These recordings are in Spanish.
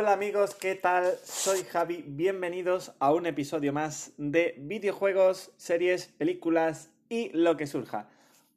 Hola amigos, ¿qué tal? Soy Javi, bienvenidos a un episodio más de videojuegos, series, películas y lo que surja.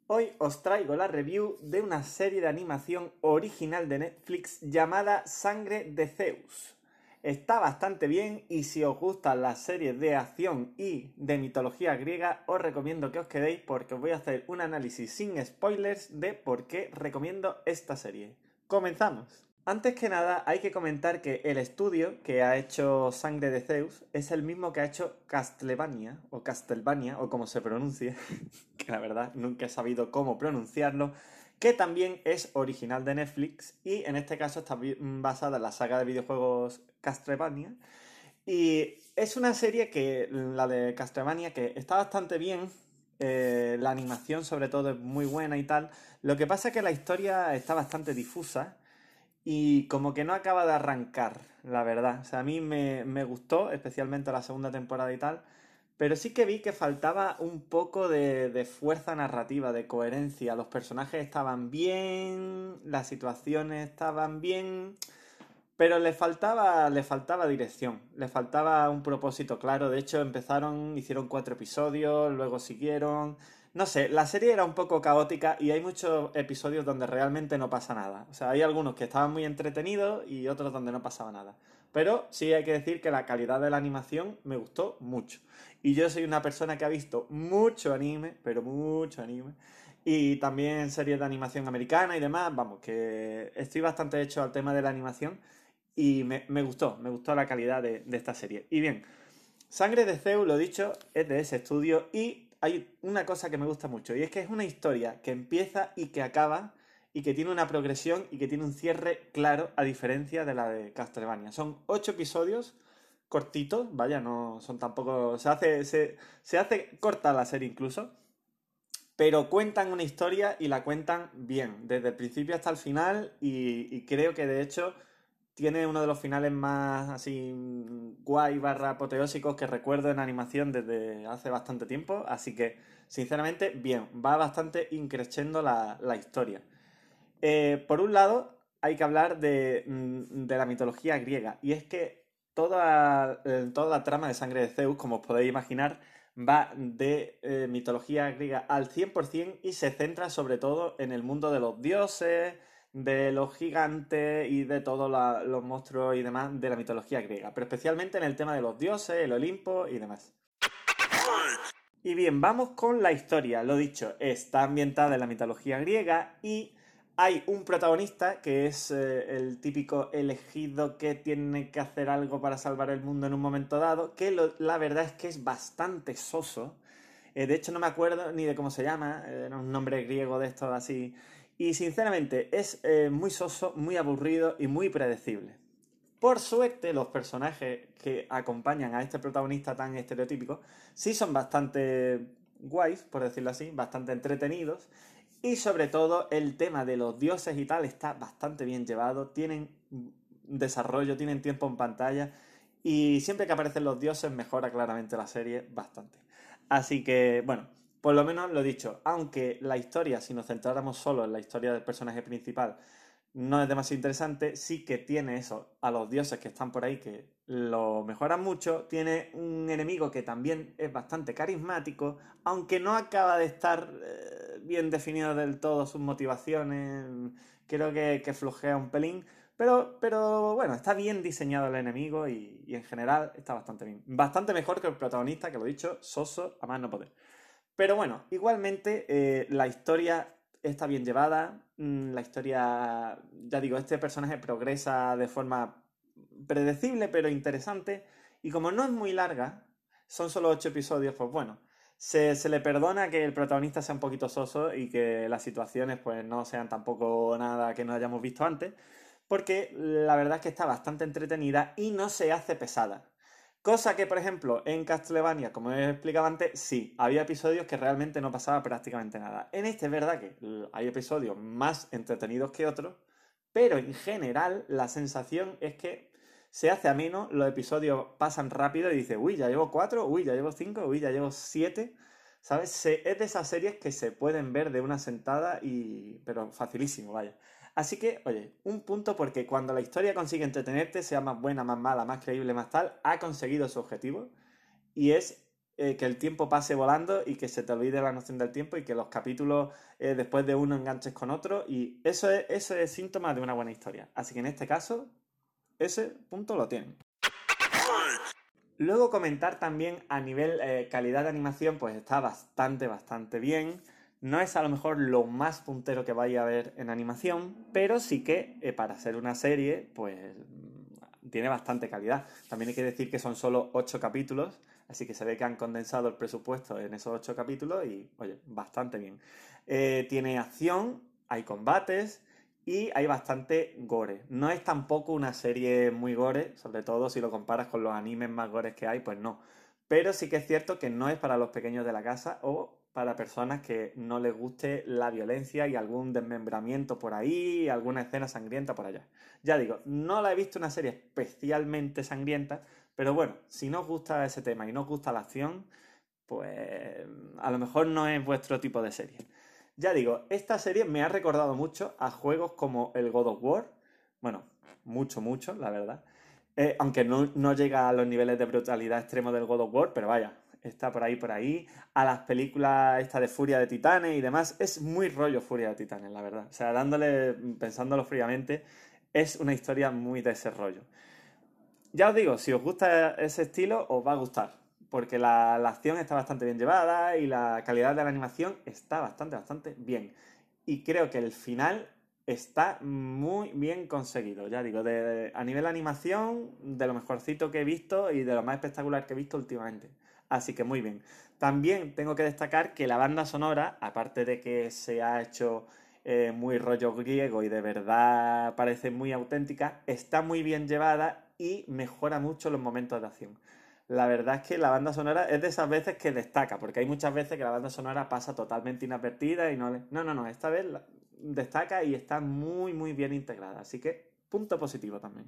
Hoy os traigo la review de una serie de animación original de Netflix llamada Sangre de Zeus. Está bastante bien y si os gustan las series de acción y de mitología griega, os recomiendo que os quedéis porque os voy a hacer un análisis sin spoilers de por qué recomiendo esta serie. ¡Comenzamos! Antes que nada, hay que comentar que el estudio que ha hecho Sangre de Zeus es el mismo que ha hecho Castlevania, o Castlevania, o como se pronuncie, que la verdad nunca he sabido cómo pronunciarlo, que también es original de Netflix y en este caso está basada en la saga de videojuegos Castlevania. Y es una serie que, la de Castlevania, que está bastante bien, eh, la animación sobre todo es muy buena y tal. Lo que pasa es que la historia está bastante difusa y como que no acaba de arrancar, la verdad. O sea, a mí me, gustó, especialmente la segunda temporada y tal, pero sí que vi que faltaba un poco de, de, fuerza narrativa, de coherencia. Los personajes estaban bien, las situaciones estaban bien, pero le faltaba, le faltaba dirección, le faltaba un propósito claro. De hecho, empezaron, hicieron cuatro episodios, luego siguieron no sé, la serie era un poco caótica y hay muchos episodios donde realmente no pasa nada. O sea, hay algunos que estaban muy entretenidos y otros donde no pasaba nada. Pero sí hay que decir que la calidad de la animación me gustó mucho. Y yo soy una persona que ha visto mucho anime, pero mucho anime. Y también series de animación americana y demás. Vamos, que estoy bastante hecho al tema de la animación. Y me, gustó, me gustó la calidad de, de esta serie. Y bien, Sangre de Zeus, lo dicho, es de ese estudio y hay una cosa que me gusta mucho y es que es una historia que empieza y que acaba y que tiene una progresión y que tiene un cierre claro a diferencia de la de Castlevania. Son ocho episodios cortitos, vaya, no son tampoco... Se hace, se, hace corta la serie incluso, pero cuentan una historia y la cuentan bien, desde el principio hasta el final y creo que de hecho tiene uno de los finales más así guay barra apoteósicos que recuerdo en animación desde hace bastante tiempo, así que sinceramente bien, va bastante increciendo la, historia. Eh, por un lado, hay que hablar de, mm, de, la mitología griega, y es que toda, eh, toda la trama de Sangre de Zeus, como os podéis imaginar, va de eh, mitología griega al 100% y se centra sobre todo en el mundo de los dioses, de los gigantes y de todos los monstruos y demás de la mitología griega, pero especialmente en el tema de los dioses, el Olimpo y demás. Y bien, vamos con la historia. Lo dicho, está ambientada en la mitología griega y hay un protagonista que es eh, el típico elegido que tiene que hacer algo para salvar el mundo en un momento dado, que la verdad es que es bastante soso. Eh, de hecho, no me acuerdo ni de cómo se llama, era un nombre griego de estos así y sinceramente es eh, muy soso, muy aburrido y muy predecible. Por suerte, los personajes que acompañan a este protagonista tan estereotípico sí son bastante guays, por decirlo así, bastante entretenidos. Y sobre todo, el tema de los dioses y tal está bastante bien llevado. Tienen desarrollo, tienen tiempo en pantalla. Y siempre que aparecen los dioses, mejora claramente la serie bastante. Así que, bueno, por lo menos lo dicho, aunque la historia, si nos centráramos solo en la historia del personaje principal, no es demasiado interesante, sí que tiene eso, a los dioses que están por ahí que lo mejoran mucho, tiene un enemigo que también es bastante carismático, aunque no acaba de estar eh, bien definido del todo sus motivaciones, creo que, flojea un pelín, pero, pero bueno, está bien diseñado el enemigo y, y en general está bastante bien. Bastante mejor que el protagonista, que lo he dicho, soso, a más no poder. Pero bueno, igualmente eh, la historia está bien llevada. Mm, la historia, ya digo, este personaje progresa de forma predecible pero interesante. Y como no es muy larga, son solo ocho episodios, pues bueno, se, se, le perdona que el protagonista sea un poquito soso y que las situaciones pues no sean tampoco nada que no hayamos visto antes. Porque la verdad es que está bastante entretenida y no se hace pesada. Cosa que, por ejemplo, en Castlevania, como he explicado antes, sí, había episodios que realmente no pasaba prácticamente nada. En este es verdad que hay episodios más entretenidos que otros, pero en general la sensación es que se hace ameno, los episodios pasan rápido y dices, uy, ya llevo cuatro, uy, ya llevo cinco, uy, ya llevo siete. ¿Sabes? es de esas series que se pueden ver de una sentada y... pero facilísimo, vaya. Así que, oye, un punto porque cuando la historia consigue entretenerte, sea más buena, más mala, más creíble, más tal, ha conseguido su objetivo y es eh, que el tiempo pase volando y que se te olvide la noción del tiempo y que los capítulos eh, después de uno enganches con otro y eso es, eso es síntoma de una buena historia. Así que en este caso, ese punto lo tienen. Luego comentar también a nivel eh, calidad de animación, pues está bastante, bastante bien. No es a lo mejor lo más puntero que vaya a ver en animación, pero sí que eh, para ser una serie, pues mm, tiene bastante calidad. También hay que decir que son solo 8 capítulos, así que se ve que han condensado el presupuesto en esos 8 capítulos y, oye, bastante bien. Eh, tiene acción, hay combates, y hay bastante gore. No es tampoco una serie muy gore, sobre todo si lo comparas con los animes más gores que hay, pues no. Pero sí que es cierto que no es para los pequeños de la casa o para personas que no les guste la violencia y algún desmembramiento por ahí, alguna escena sangrienta por allá. Ya digo, no la he visto una serie especialmente sangrienta, pero bueno, si no os gusta ese tema y no os gusta la acción, pues a lo mejor no es vuestro tipo de serie. Ya digo, esta serie me ha recordado mucho a juegos como el God of War. Bueno, mucho, mucho, la verdad. Eh, aunque no, llega a los niveles de brutalidad extremo del God of War, pero vaya, está por ahí, por ahí. A las películas esta de Furia de Titanes y demás, es muy rollo Furia de Titanes, la verdad. O sea, dándole, pensándolo fríamente, es una historia muy de ese rollo. Ya os digo, si os gusta ese estilo, os va a gustar porque la, acción está bastante bien llevada y la calidad de la animación está bastante, bastante bien. Y creo que el final está muy bien conseguido, ya digo, a nivel de animación, de lo mejorcito que he visto y de lo más espectacular que he visto últimamente. Así que muy bien. También tengo que destacar que la banda sonora, aparte de que se ha hecho eh, muy rollo griego y de verdad parece muy auténtica, está muy bien llevada y mejora mucho los momentos de acción la verdad es que la banda sonora es de esas veces que destaca, porque hay muchas veces que la banda sonora pasa totalmente inadvertida y no le... No, no, no, esta vez destaca y está muy, muy bien integrada. Así que punto positivo también.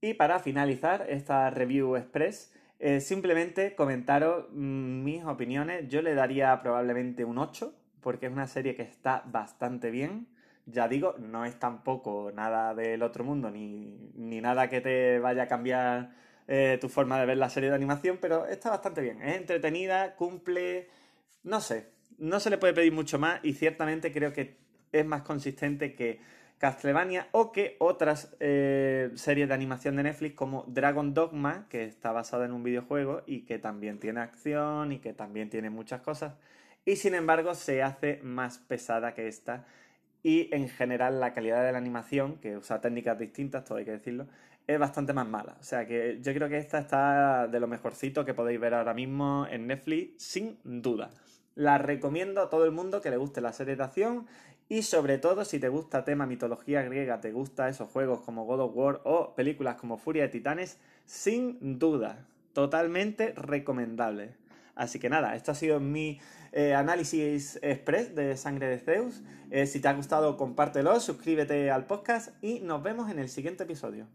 Y para finalizar esta review express, eh, simplemente comentaros mm, mis opiniones. Yo le daría probablemente un 8, porque es una serie que está bastante bien. Ya digo, no es tampoco nada del otro mundo, ni, ni nada que te vaya a cambiar eh, tu forma de ver la serie de animación, pero está bastante bien. Es entretenida, cumple. No sé, no se le puede pedir mucho más y ciertamente creo que es más consistente que Castlevania o que otras eh, series de animación de Netflix como Dragon Dogma, que está basada en un videojuego y que también tiene acción y que también tiene muchas cosas. Y sin embargo se hace más pesada que esta. Y en general la calidad de la animación, que usa técnicas distintas, todo hay que decirlo, es bastante más mala. O sea que yo creo que esta está de lo mejorcito que podéis ver ahora mismo en Netflix, sin duda. La recomiendo a todo el mundo que le guste la serie de acción y sobre todo si te gusta tema mitología griega, te gusta esos juegos como God of War o películas como Furia de Titanes, sin duda, totalmente recomendable. Así que nada, esto ha sido mi eh, análisis express de Sangre de Zeus. Eh, si te ha gustado, compártelo, suscríbete al podcast y nos vemos en el siguiente episodio.